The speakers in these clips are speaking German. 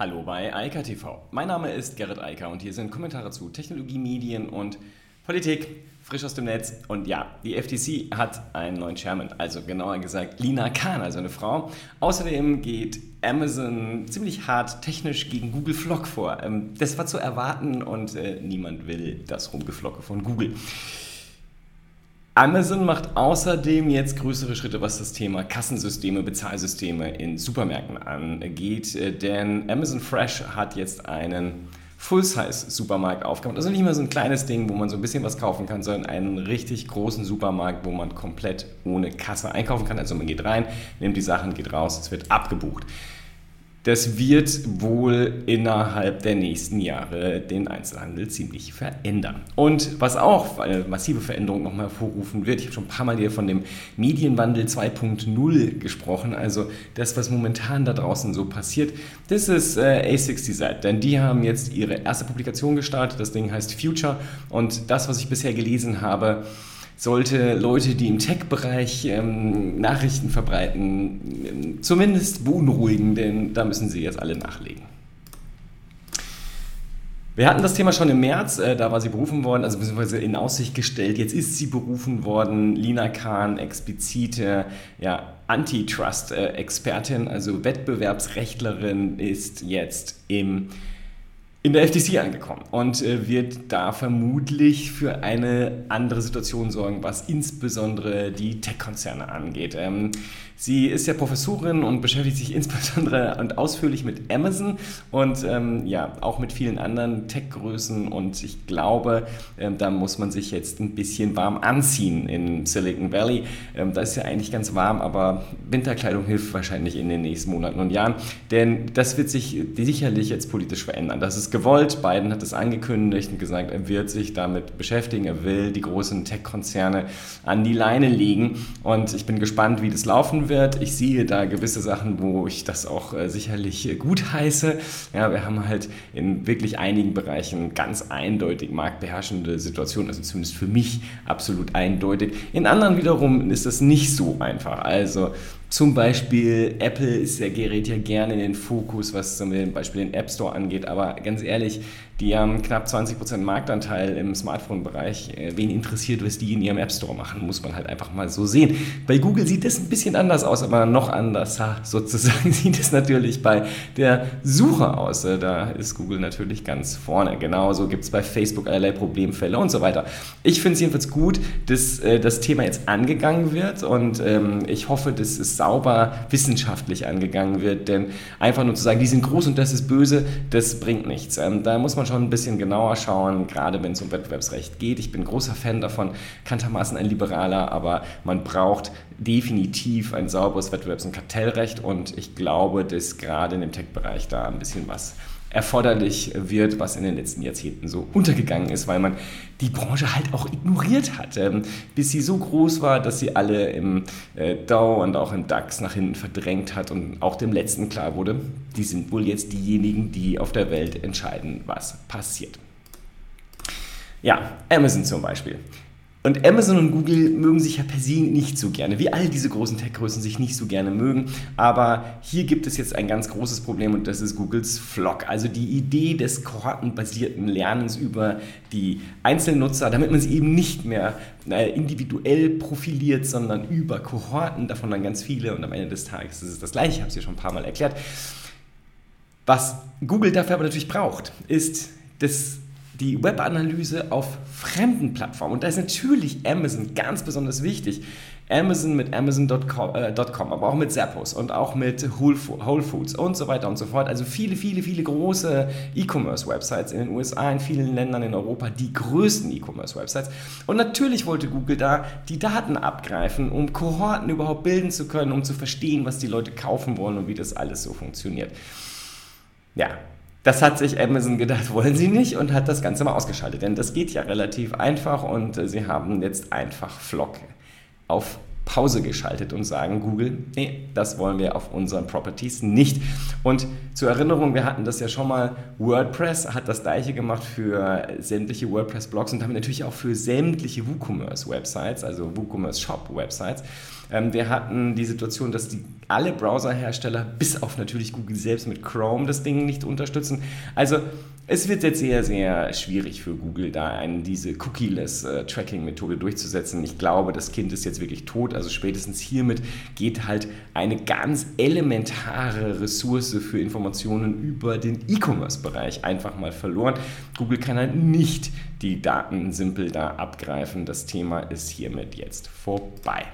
Hallo bei Eika TV. Mein Name ist Gerrit Eiker und hier sind Kommentare zu Technologie, Medien und Politik, frisch aus dem Netz. Und ja, die FTC hat einen neuen Chairman, also genauer gesagt Lina Khan, also eine Frau. Außerdem geht Amazon ziemlich hart technisch gegen Google Flock vor. Ähm, das war zu erwarten und äh, niemand will das Rumgeflocke von Google. Amazon macht außerdem jetzt größere Schritte, was das Thema Kassensysteme, Bezahlsysteme in Supermärkten angeht, äh, denn Amazon Fresh hat jetzt einen Full-Size-Supermarkt aufgemacht. Also nicht mehr so ein kleines Ding, wo man so ein bisschen was kaufen kann, sondern einen richtig großen Supermarkt, wo man komplett ohne Kasse einkaufen kann. Also man geht rein, nimmt die Sachen, geht raus, es wird abgebucht. Das wird wohl innerhalb der nächsten Jahre den Einzelhandel ziemlich verändern. Und was auch eine massive Veränderung nochmal hervorrufen wird, ich habe schon ein paar Mal hier von dem Medienwandel 2.0 gesprochen, also das, was momentan da draußen so passiert, das ist äh, A60Z, denn die haben jetzt ihre erste Publikation gestartet, das Ding heißt Future und das, was ich bisher gelesen habe, sollte Leute, die im Tech-Bereich ähm, Nachrichten verbreiten, ähm, zumindest beunruhigen, denn da müssen sie jetzt alle nachlegen. Wir hatten das Thema schon im März, äh, da war sie berufen worden, also beziehungsweise in Aussicht gestellt. Jetzt ist sie berufen worden. Lina Kahn, explizite ja, Antitrust-Expertin, also Wettbewerbsrechtlerin, ist jetzt im in der FTC angekommen und äh, wird da vermutlich für eine andere Situation sorgen, was insbesondere die Tech-Konzerne angeht. Ähm, sie ist ja Professorin und beschäftigt sich insbesondere und ausführlich mit Amazon und ähm, ja auch mit vielen anderen Tech-Größen und ich glaube, ähm, da muss man sich jetzt ein bisschen warm anziehen in Silicon Valley. Da ist ja eigentlich ganz warm, aber Winterkleidung hilft wahrscheinlich in den nächsten Monaten und Jahren, denn das wird sich sicherlich jetzt politisch verändern. Das ist gewollt. Biden hat es angekündigt und gesagt, er wird sich damit beschäftigen. Er will die großen Tech-Konzerne an die Leine legen. Und ich bin gespannt, wie das laufen wird. Ich sehe da gewisse Sachen, wo ich das auch äh, sicherlich gut heiße. Ja, wir haben halt in wirklich einigen Bereichen ganz eindeutig marktbeherrschende Situationen, also zumindest für mich absolut eindeutig. In anderen wiederum ist das nicht so einfach. Also zum Beispiel Apple ist der gerät ja gerne in den Fokus, was zum Beispiel den App Store angeht. Aber ganz ehrlich, die haben knapp 20% Marktanteil im Smartphone-Bereich. Äh, wen interessiert, was die in ihrem App Store machen, muss man halt einfach mal so sehen. Bei Google sieht das ein bisschen anders aus, aber noch anders sozusagen sieht es natürlich bei der Suche aus. Äh, da ist Google natürlich ganz vorne. Genauso gibt es bei Facebook allerlei Problemfälle und so weiter. Ich finde es jedenfalls gut, dass äh, das Thema jetzt angegangen wird und ähm, ich hoffe, dass es sauber wissenschaftlich angegangen wird, denn einfach nur zu sagen, die sind groß und das ist böse, das bringt nichts. Ähm, da muss man schon ein bisschen genauer schauen, gerade wenn es um Wettbewerbsrecht geht. Ich bin großer Fan davon, kanntermaßen ein Liberaler, aber man braucht definitiv ein sauberes Wettbewerbs- und Kartellrecht und ich glaube, dass gerade in dem Tech-Bereich da ein bisschen was erforderlich wird, was in den letzten Jahrzehnten so untergegangen ist, weil man die Branche halt auch ignoriert hat, ähm, bis sie so groß war, dass sie alle im äh, Dow und auch im DAX nach hinten verdrängt hat und auch dem letzten klar wurde, die sind wohl jetzt diejenigen, die auf der Welt entscheiden, was passiert. Ja, Amazon zum Beispiel. Und Amazon und Google mögen sich ja per se nicht so gerne, wie all diese großen Tech-Größen sich nicht so gerne mögen. Aber hier gibt es jetzt ein ganz großes Problem und das ist Googles Flock. Also die Idee des kohortenbasierten Lernens über die Einzelnutzer, damit man sie eben nicht mehr äh, individuell profiliert, sondern über Kohorten, davon dann ganz viele und am Ende des Tages ist es das gleiche, ich habe es ja schon ein paar Mal erklärt. Was Google dafür aber natürlich braucht, ist das die Webanalyse auf fremden Plattformen. Und da ist natürlich Amazon ganz besonders wichtig. Amazon mit Amazon.com, äh, aber auch mit Zappos und auch mit Whole Foods und so weiter und so fort. Also viele, viele, viele große E-Commerce-Websites in den USA, in vielen Ländern in Europa, die größten E-Commerce-Websites. Und natürlich wollte Google da die Daten abgreifen, um Kohorten überhaupt bilden zu können, um zu verstehen, was die Leute kaufen wollen und wie das alles so funktioniert. Ja, das hat sich Amazon gedacht, wollen sie nicht und hat das Ganze mal ausgeschaltet. Denn das geht ja relativ einfach und äh, sie haben jetzt einfach Flock auf Pause geschaltet und sagen Google, nee, das wollen wir auf unseren Properties nicht. Und zur Erinnerung, wir hatten das ja schon mal, WordPress hat das gleiche gemacht für sämtliche WordPress-Blogs und damit natürlich auch für sämtliche WooCommerce-Websites, also WooCommerce Shop-Websites. Ähm, wir hatten die Situation, dass die alle Browserhersteller, bis auf natürlich Google selbst mit Chrome, das Ding nicht unterstützen. Also es wird jetzt sehr, sehr schwierig für Google, da einen, diese Cookie-less-Tracking-Methode durchzusetzen. Ich glaube, das Kind ist jetzt wirklich tot. Also spätestens hiermit geht halt eine ganz elementare Ressource für Informationen über den E-Commerce-Bereich einfach mal verloren. Google kann halt nicht die Daten simpel da abgreifen. Das Thema ist hiermit jetzt vorbei.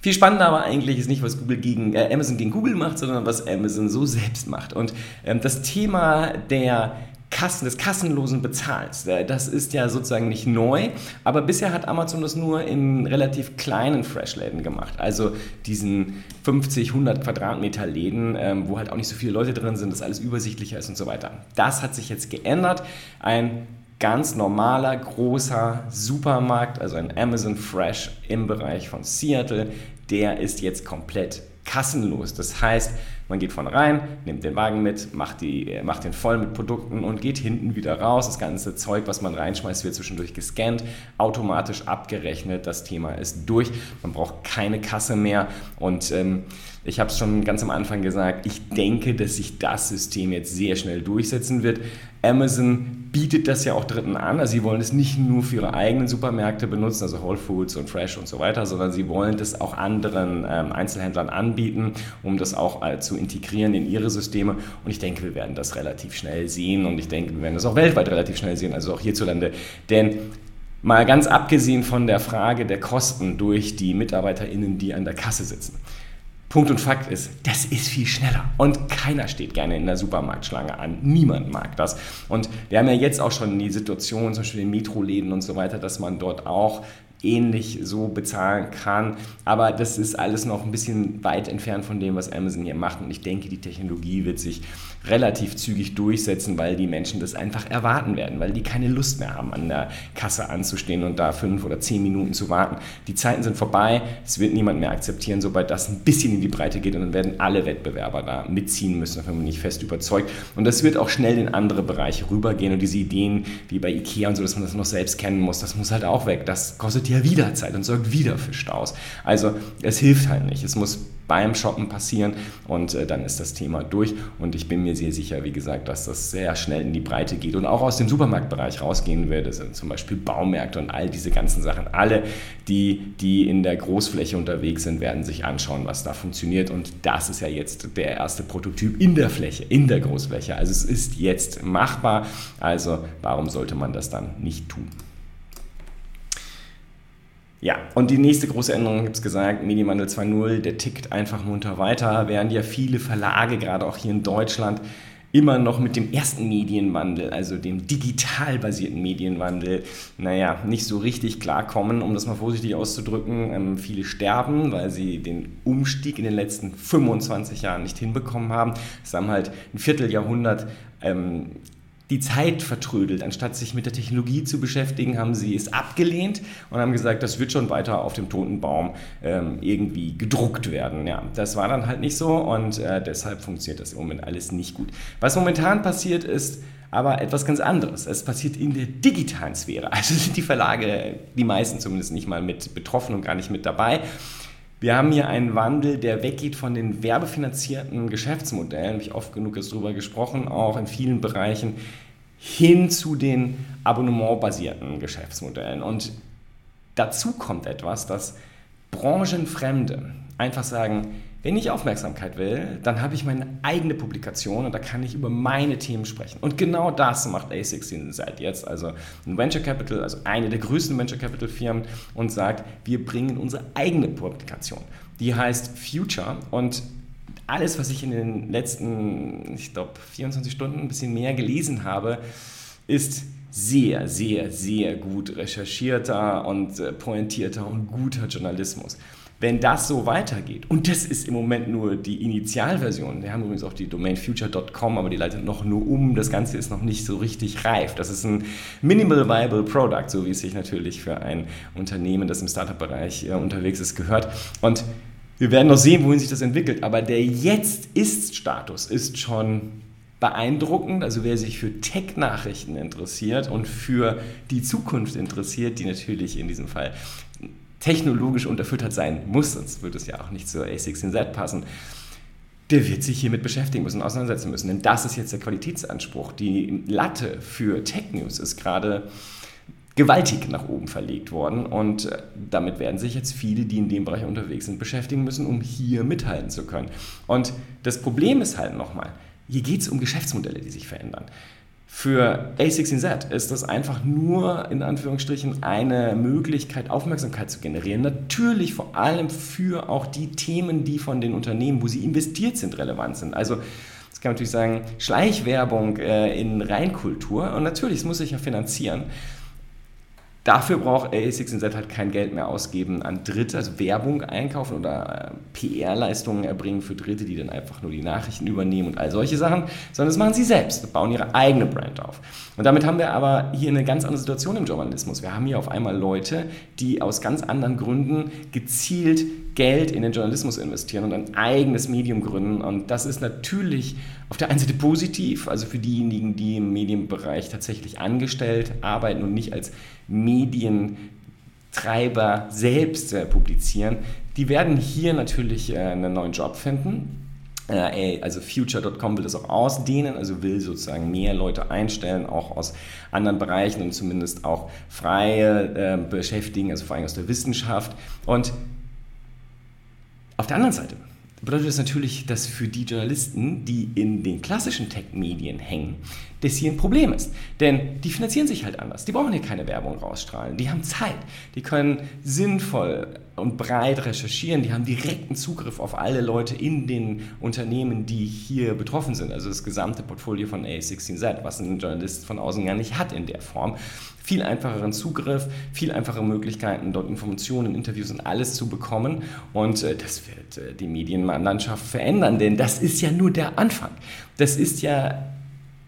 Viel spannender aber eigentlich ist nicht, was Google gegen, äh, Amazon gegen Google macht, sondern was Amazon so selbst macht. Und ähm, das Thema der Kassen, des kassenlosen Bezahlens. Äh, das ist ja sozusagen nicht neu, aber bisher hat Amazon das nur in relativ kleinen Fresh-Läden gemacht. Also diesen 50, 100 Quadratmeter Läden, ähm, wo halt auch nicht so viele Leute drin sind, dass alles übersichtlicher ist und so weiter. Das hat sich jetzt geändert. Ein ganz normaler, großer Supermarkt, also ein Amazon Fresh im Bereich von Seattle, der ist jetzt komplett kassenlos. Das heißt, man geht vorne rein, nimmt den Wagen mit, macht, die, macht den voll mit Produkten und geht hinten wieder raus. Das ganze Zeug, was man reinschmeißt, wird zwischendurch gescannt, automatisch abgerechnet. Das Thema ist durch. Man braucht keine Kasse mehr. Und ähm, ich habe es schon ganz am Anfang gesagt, ich denke, dass sich das System jetzt sehr schnell durchsetzen wird. Amazon bietet das ja auch Dritten an. Also sie wollen es nicht nur für ihre eigenen Supermärkte benutzen, also Whole Foods und Fresh und so weiter, sondern sie wollen das auch anderen ähm, Einzelhändlern anbieten, um das auch äh, zu integrieren in ihre Systeme. Und ich denke, wir werden das relativ schnell sehen und ich denke, wir werden das auch weltweit relativ schnell sehen, also auch hierzulande. Denn mal ganz abgesehen von der Frage der Kosten durch die MitarbeiterInnen, die an der Kasse sitzen. Punkt und Fakt ist, das ist viel schneller. Und keiner steht gerne in der Supermarktschlange an. Niemand mag das. Und wir haben ja jetzt auch schon die Situation, zum Beispiel in Metroläden und so weiter, dass man dort auch ähnlich so bezahlen kann. Aber das ist alles noch ein bisschen weit entfernt von dem, was Amazon hier macht. Und ich denke, die Technologie wird sich relativ zügig durchsetzen, weil die Menschen das einfach erwarten werden, weil die keine Lust mehr haben, an der Kasse anzustehen und da fünf oder zehn Minuten zu warten. Die Zeiten sind vorbei, es wird niemand mehr akzeptieren, sobald das ein bisschen in die Breite geht und dann werden alle Wettbewerber da mitziehen müssen, davon bin ich fest überzeugt. Und das wird auch schnell in andere Bereiche rübergehen und diese Ideen wie bei Ikea und so, dass man das noch selbst kennen muss, das muss halt auch weg. Das kostet ja wieder Zeit und sorgt wieder für Staus. Also es hilft halt nicht. Es muss beim Shoppen passieren und äh, dann ist das Thema durch. Und ich bin mir sehr sicher, wie gesagt, dass das sehr schnell in die Breite geht und auch aus dem Supermarktbereich rausgehen wird. Das sind zum Beispiel Baumärkte und all diese ganzen Sachen. Alle, die, die in der Großfläche unterwegs sind, werden sich anschauen, was da funktioniert. Und das ist ja jetzt der erste Prototyp in der Fläche, in der Großfläche. Also es ist jetzt machbar. Also warum sollte man das dann nicht tun? Ja, und die nächste große Änderung, ich es gesagt, Medienwandel 2.0, der tickt einfach munter weiter, während ja viele Verlage, gerade auch hier in Deutschland, immer noch mit dem ersten Medienwandel, also dem digital basierten Medienwandel, naja, nicht so richtig klarkommen, um das mal vorsichtig auszudrücken. Ähm, viele sterben, weil sie den Umstieg in den letzten 25 Jahren nicht hinbekommen haben. Es haben halt ein Vierteljahrhundert ähm, die Zeit vertrödelt. Anstatt sich mit der Technologie zu beschäftigen, haben sie es abgelehnt und haben gesagt, das wird schon weiter auf dem toten Baum ähm, irgendwie gedruckt werden. Ja, das war dann halt nicht so und äh, deshalb funktioniert das im Moment alles nicht gut. Was momentan passiert ist, aber etwas ganz anderes. Es passiert in der digitalen Sphäre. Also sind die Verlage, die meisten zumindest nicht mal mit betroffen und gar nicht mit dabei. Wir haben hier einen Wandel, der weggeht von den werbefinanzierten Geschäftsmodellen, habe ich oft genug jetzt drüber gesprochen, auch in vielen Bereichen, hin zu den abonnementbasierten Geschäftsmodellen. Und dazu kommt etwas, dass Branchenfremde einfach sagen, wenn ich Aufmerksamkeit will, dann habe ich meine eigene Publikation und da kann ich über meine Themen sprechen. Und genau das macht A16 seit jetzt, also ein Venture Capital, also eine der größten Venture Capital Firmen und sagt, wir bringen unsere eigene Publikation. Die heißt Future und alles, was ich in den letzten, ich glaube, 24 Stunden ein bisschen mehr gelesen habe, ist sehr, sehr, sehr gut recherchierter und äh, pointierter und guter Journalismus. Wenn das so weitergeht, und das ist im Moment nur die Initialversion, wir haben übrigens auch die Domain future.com, aber die leitet noch nur um, das Ganze ist noch nicht so richtig reif. Das ist ein Minimal Viable Product, so wie es sich natürlich für ein Unternehmen, das im Startup-Bereich äh, unterwegs ist, gehört. Und wir werden noch sehen, wohin sich das entwickelt, aber der Jetzt-Ist-Status ist schon beeindruckend. Also wer sich für Tech-Nachrichten interessiert und für die Zukunft interessiert, die natürlich in diesem Fall technologisch unterfüttert sein muss, sonst würde es ja auch nicht zur A16Z passen, der wird sich hiermit beschäftigen müssen, auseinandersetzen müssen. Denn das ist jetzt der Qualitätsanspruch. Die Latte für Tech News ist gerade gewaltig nach oben verlegt worden und äh, damit werden sich jetzt viele, die in dem Bereich unterwegs sind, beschäftigen müssen, um hier mithalten zu können. Und das Problem ist halt nochmal, hier geht es um Geschäftsmodelle, die sich verändern. Für A16Z ist das einfach nur in Anführungsstrichen eine Möglichkeit, Aufmerksamkeit zu generieren. Natürlich vor allem für auch die Themen, die von den Unternehmen, wo sie investiert sind, relevant sind. Also das kann man natürlich sagen, Schleichwerbung äh, in Reinkultur und natürlich, es muss sich ja finanzieren. Dafür braucht A16Z halt kein Geld mehr ausgeben an Dritte, also Werbung einkaufen oder äh, PR-Leistungen erbringen für Dritte, die dann einfach nur die Nachrichten übernehmen und all solche Sachen, sondern das machen sie selbst, bauen ihre eigene Brand auf. Und damit haben wir aber hier eine ganz andere Situation im Journalismus. Wir haben hier auf einmal Leute, die aus ganz anderen Gründen gezielt Geld in den Journalismus investieren und ein eigenes Medium gründen. Und das ist natürlich auf der einen Seite positiv, also für diejenigen, die im Medienbereich tatsächlich angestellt arbeiten und nicht als Medientreiber selbst äh, publizieren, die werden hier natürlich äh, einen neuen Job finden. Äh, also Future.com will das auch ausdehnen, also will sozusagen mehr Leute einstellen, auch aus anderen Bereichen und zumindest auch freie äh, beschäftigen, also vor allem aus der Wissenschaft. Und auf der anderen Seite bedeutet das natürlich, dass für die Journalisten, die in den klassischen Tech-Medien hängen, das hier ein Problem ist. Denn die finanzieren sich halt anders. Die brauchen hier keine Werbung rausstrahlen. Die haben Zeit. Die können sinnvoll und breit recherchieren. Die haben direkten Zugriff auf alle Leute in den Unternehmen, die hier betroffen sind. Also das gesamte Portfolio von A16Z, was ein Journalist von außen gar nicht hat in der Form. Viel einfacheren Zugriff, viel einfache Möglichkeiten, dort Informationen, Interviews und alles zu bekommen. Und äh, das wird äh, die Medienlandschaft verändern, denn das ist ja nur der Anfang. Das ist ja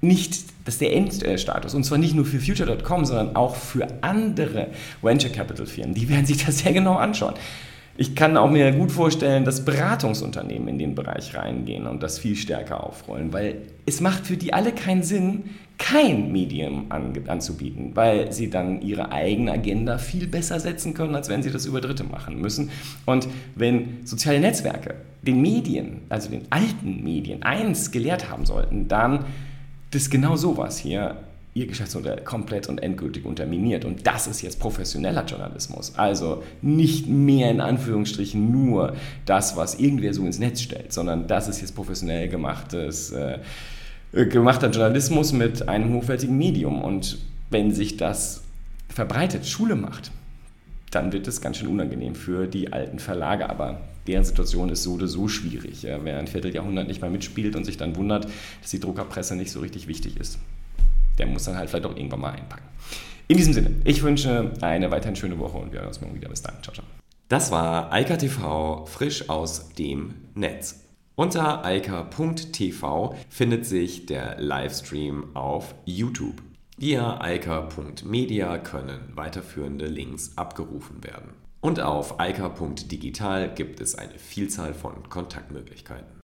nicht, das ist der Endstatus. Und zwar nicht nur für Future.com, sondern auch für andere Venture Capital Firmen. Die werden sich das sehr genau anschauen. Ich kann auch mir gut vorstellen, dass Beratungsunternehmen in den Bereich reingehen und das viel stärker aufrollen, weil es macht für die alle keinen Sinn, kein Medium an, anzubieten, weil sie dann ihre eigene Agenda viel besser setzen können, als wenn sie das über Dritte machen müssen. Und wenn soziale Netzwerke den Medien, also den alten Medien, eins gelehrt haben sollten, dann dass genau sowas hier ihr Geschäftsmodell komplett und endgültig unterminiert. Und das ist jetzt professioneller Journalismus. Also nicht mehr in Anführungsstrichen nur das, was irgendwer so ins Netz stellt, sondern das ist jetzt professionell gemachtes, äh, gemachter Journalismus mit einem hochwertigen Medium. Und wenn sich das verbreitet, Schule macht, dann wird es ganz schön unangenehm für die alten Verlage. Aber deren Situation ist so oder so schwierig. Wer ein Vierteljahrhundert nicht mehr mitspielt und sich dann wundert, dass die Druckerpresse nicht so richtig wichtig ist, der muss dann halt vielleicht auch irgendwann mal einpacken. In diesem Sinne, ich wünsche eine weiterhin schöne Woche und wir hören uns morgen wieder. Bis dann. Ciao, ciao. Das war Eika TV frisch aus dem Netz. Unter eika.tv findet sich der Livestream auf YouTube. Via eika.media können weiterführende Links abgerufen werden. Und auf eika.digital gibt es eine Vielzahl von Kontaktmöglichkeiten.